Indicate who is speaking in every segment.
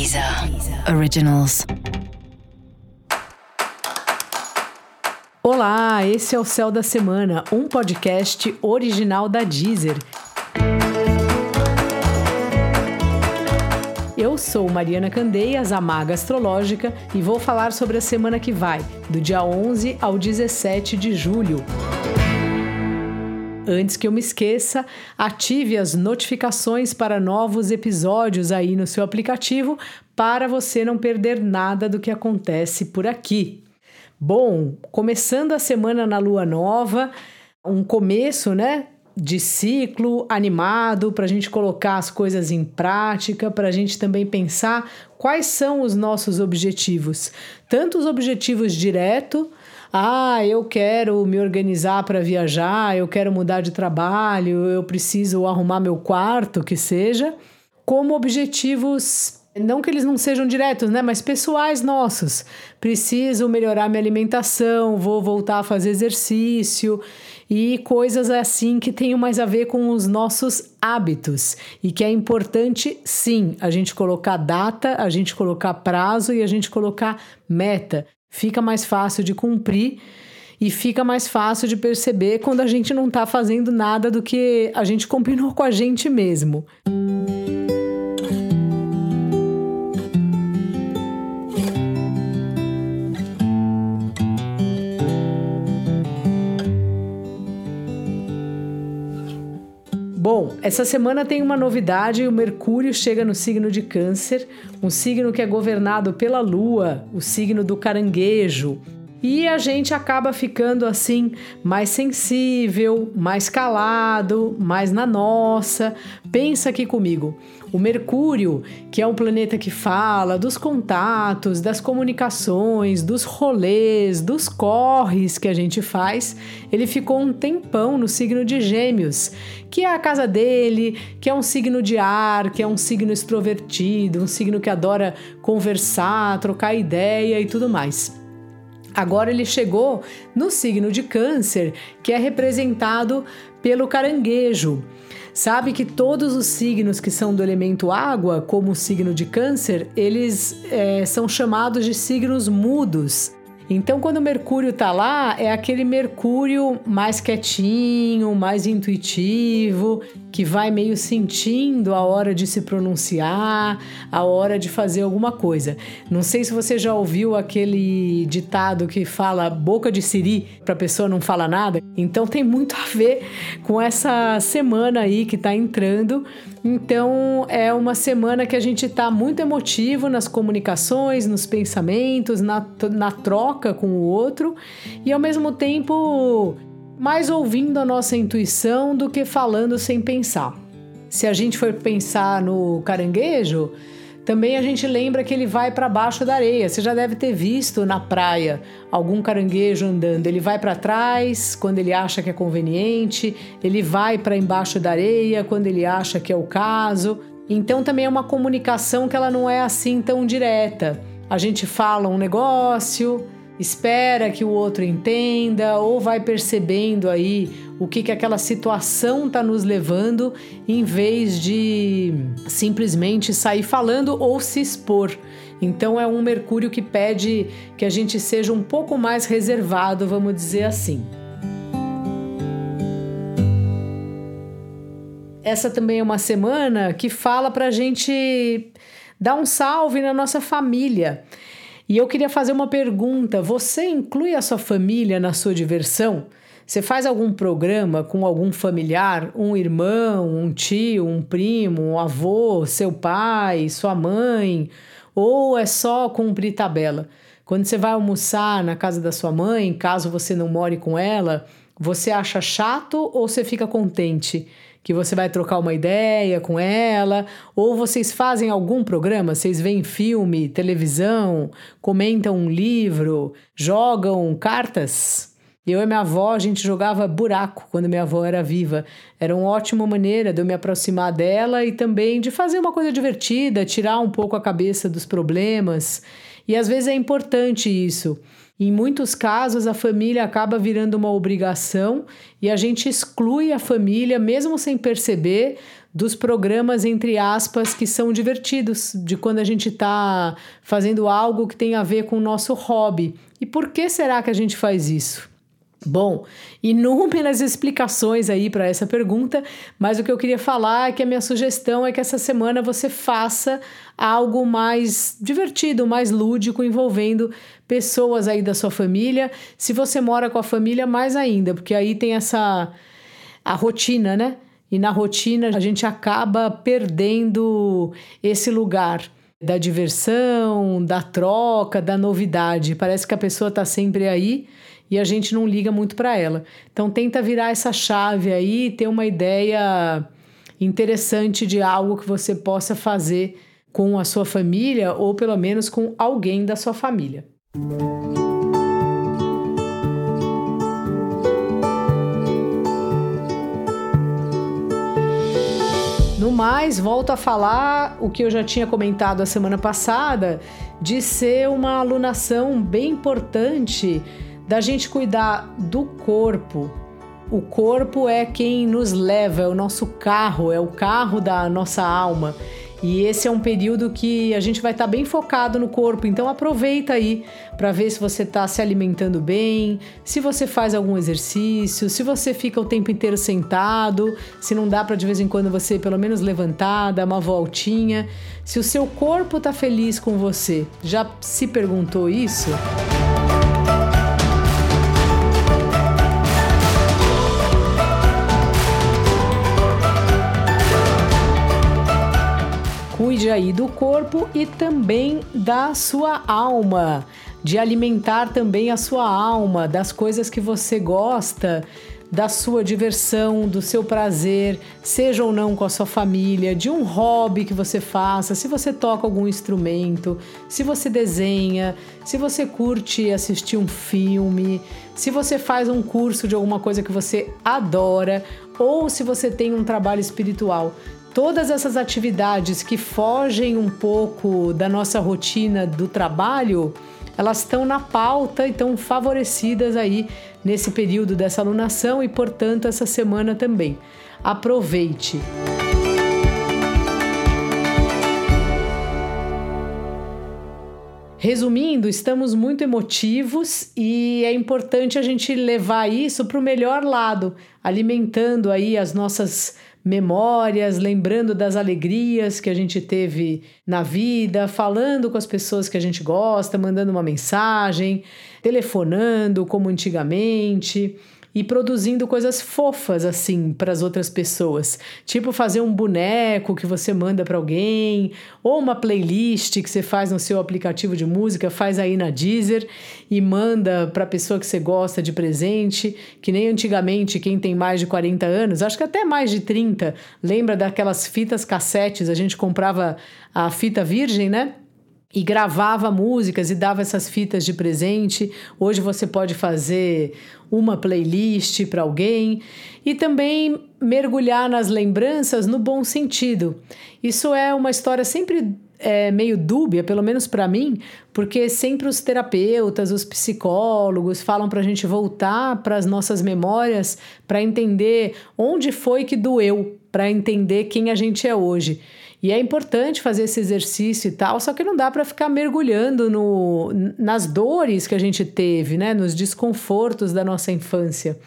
Speaker 1: Deezer Originals.
Speaker 2: Olá, esse é o Céu da Semana, um podcast original da Deezer. Eu sou Mariana Candeias, a maga astrológica, e vou falar sobre a semana que vai, do dia 11 ao 17 de julho. Antes que eu me esqueça, ative as notificações para novos episódios aí no seu aplicativo para você não perder nada do que acontece por aqui. Bom, começando a semana na lua nova, um começo, né? De ciclo animado para a gente colocar as coisas em prática, para a gente também pensar quais são os nossos objetivos, tanto os objetivos direto ah, eu quero me organizar para viajar, eu quero mudar de trabalho, eu preciso arrumar meu quarto, que seja, como objetivos não que eles não sejam diretos, né, mas pessoais nossos. Preciso melhorar minha alimentação, vou voltar a fazer exercício e coisas assim que tenham mais a ver com os nossos hábitos e que é importante sim a gente colocar data, a gente colocar prazo e a gente colocar meta fica mais fácil de cumprir e fica mais fácil de perceber quando a gente não está fazendo nada do que a gente combinou com a gente mesmo. Bom, essa semana tem uma novidade: o Mercúrio chega no signo de Câncer, um signo que é governado pela Lua, o signo do caranguejo. E a gente acaba ficando assim mais sensível, mais calado, mais na nossa. Pensa aqui comigo. O Mercúrio, que é um planeta que fala dos contatos, das comunicações, dos rolês, dos corres que a gente faz, ele ficou um tempão no signo de Gêmeos, que é a casa dele, que é um signo de ar, que é um signo extrovertido, um signo que adora conversar, trocar ideia e tudo mais. Agora ele chegou no signo de Câncer, que é representado pelo caranguejo. Sabe que todos os signos que são do elemento água, como o signo de Câncer, eles é, são chamados de signos mudos. Então, quando o Mercúrio tá lá, é aquele Mercúrio mais quietinho, mais intuitivo, que vai meio sentindo a hora de se pronunciar, a hora de fazer alguma coisa. Não sei se você já ouviu aquele ditado que fala boca de siri para pessoa não falar nada. Então tem muito a ver com essa semana aí que está entrando. Então é uma semana que a gente está muito emotivo nas comunicações, nos pensamentos, na, na troca com o outro e ao mesmo tempo mais ouvindo a nossa intuição do que falando sem pensar. Se a gente for pensar no caranguejo, também a gente lembra que ele vai para baixo da areia. Você já deve ter visto na praia algum caranguejo andando. Ele vai para trás quando ele acha que é conveniente, ele vai para embaixo da areia quando ele acha que é o caso. Então também é uma comunicação que ela não é assim tão direta. A gente fala um negócio, espera que o outro entenda ou vai percebendo aí o que, que aquela situação está nos levando em vez de simplesmente sair falando ou se expor. Então é um Mercúrio que pede que a gente seja um pouco mais reservado, vamos dizer assim. Essa também é uma semana que fala para a gente dar um salve na nossa família. E eu queria fazer uma pergunta: você inclui a sua família na sua diversão? Você faz algum programa com algum familiar, um irmão, um tio, um primo, um avô, seu pai, sua mãe? Ou é só cumprir tabela? Quando você vai almoçar na casa da sua mãe, caso você não more com ela, você acha chato ou você fica contente? que você vai trocar uma ideia com ela, ou vocês fazem algum programa, vocês veem filme, televisão, comentam um livro, jogam cartas. Eu e minha avó, a gente jogava buraco quando minha avó era viva. Era uma ótima maneira de eu me aproximar dela e também de fazer uma coisa divertida, tirar um pouco a cabeça dos problemas. E às vezes é importante isso. Em muitos casos, a família acaba virando uma obrigação e a gente exclui a família, mesmo sem perceber, dos programas, entre aspas, que são divertidos, de quando a gente está fazendo algo que tem a ver com o nosso hobby. E por que será que a gente faz isso? Bom, inúmeras explicações aí para essa pergunta, mas o que eu queria falar é que a minha sugestão é que essa semana você faça algo mais divertido, mais lúdico, envolvendo pessoas aí da sua família. Se você mora com a família, mais ainda, porque aí tem essa a rotina, né? E na rotina a gente acaba perdendo esse lugar da diversão, da troca, da novidade. Parece que a pessoa está sempre aí e a gente não liga muito para ela. Então tenta virar essa chave aí, ter uma ideia interessante de algo que você possa fazer com a sua família ou pelo menos com alguém da sua família. No mais, volto a falar o que eu já tinha comentado a semana passada, de ser uma alunação bem importante da gente cuidar do corpo. O corpo é quem nos leva, é o nosso carro, é o carro da nossa alma. E esse é um período que a gente vai estar tá bem focado no corpo, então aproveita aí para ver se você está se alimentando bem, se você faz algum exercício, se você fica o tempo inteiro sentado, se não dá para de vez em quando você pelo menos levantar, dar uma voltinha. Se o seu corpo está feliz com você, já se perguntou isso? Aí do corpo e também da sua alma, de alimentar também a sua alma, das coisas que você gosta, da sua diversão, do seu prazer, seja ou não com a sua família, de um hobby que você faça, se você toca algum instrumento, se você desenha, se você curte assistir um filme, se você faz um curso de alguma coisa que você adora ou se você tem um trabalho espiritual. Todas essas atividades que fogem um pouco da nossa rotina do trabalho, elas estão na pauta e estão favorecidas aí nesse período dessa alunação e, portanto, essa semana também. Aproveite! Resumindo, estamos muito emotivos e é importante a gente levar isso para o melhor lado, alimentando aí as nossas memórias, lembrando das alegrias que a gente teve na vida, falando com as pessoas que a gente gosta, mandando uma mensagem, telefonando como antigamente e produzindo coisas fofas assim para as outras pessoas, tipo fazer um boneco que você manda para alguém, ou uma playlist que você faz no seu aplicativo de música, faz aí na Deezer e manda para a pessoa que você gosta de presente, que nem antigamente quem tem mais de 40 anos, acho que até mais de 30, lembra daquelas fitas cassetes, a gente comprava a fita virgem, né? E gravava músicas e dava essas fitas de presente. Hoje você pode fazer uma playlist para alguém e também mergulhar nas lembranças no bom sentido. Isso é uma história sempre é, meio dúbia, pelo menos para mim, porque sempre os terapeutas, os psicólogos falam para a gente voltar para as nossas memórias para entender onde foi que doeu, para entender quem a gente é hoje. E é importante fazer esse exercício e tal, só que não dá para ficar mergulhando no, nas dores que a gente teve, né? nos desconfortos da nossa infância.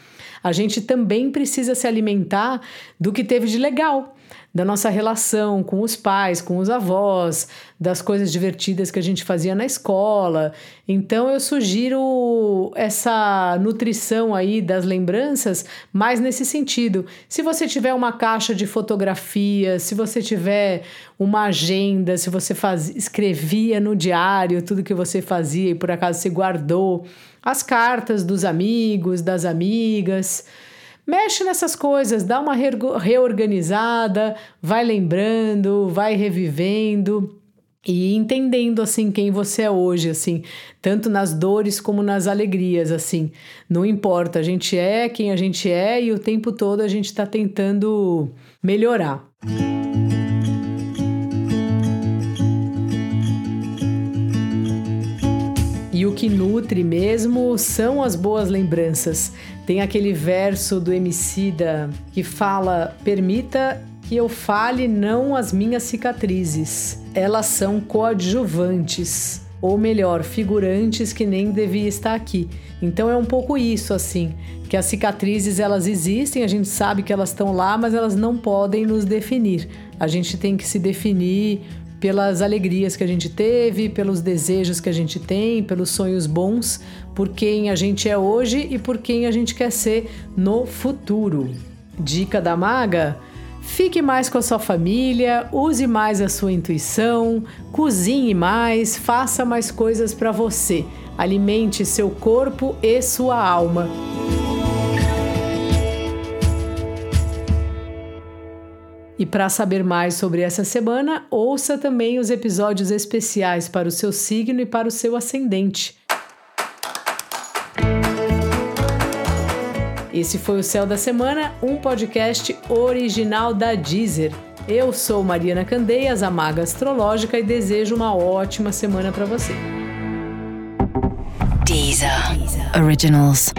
Speaker 2: A gente também precisa se alimentar do que teve de legal da nossa relação com os pais, com os avós, das coisas divertidas que a gente fazia na escola. Então eu sugiro essa nutrição aí das lembranças mais nesse sentido. Se você tiver uma caixa de fotografias, se você tiver uma agenda, se você faz, escrevia no diário tudo que você fazia e por acaso você guardou, as cartas dos amigos, das amigas, Mexe nessas coisas, dá uma reorganizada, vai lembrando, vai revivendo e entendendo assim quem você é hoje, assim, tanto nas dores como nas alegrias, assim. Não importa, a gente é quem a gente é e o tempo todo a gente está tentando melhorar. E o que nutre mesmo são as boas lembranças. Tem aquele verso do Emicida que fala: permita que eu fale não as minhas cicatrizes. Elas são coadjuvantes, ou melhor, figurantes que nem devia estar aqui. Então é um pouco isso assim, que as cicatrizes elas existem, a gente sabe que elas estão lá, mas elas não podem nos definir. A gente tem que se definir pelas alegrias que a gente teve, pelos desejos que a gente tem, pelos sonhos bons, por quem a gente é hoje e por quem a gente quer ser no futuro. Dica da maga: Fique mais com a sua família, use mais a sua intuição, cozinhe mais, faça mais coisas para você. Alimente seu corpo e sua alma. E para saber mais sobre essa semana, ouça também os episódios especiais para o seu signo e para o seu ascendente. Esse foi o Céu da Semana, um podcast original da Deezer. Eu sou Mariana Candeias, a maga astrológica, e desejo uma ótima semana para você.
Speaker 1: Deezer. Deezer. Originals.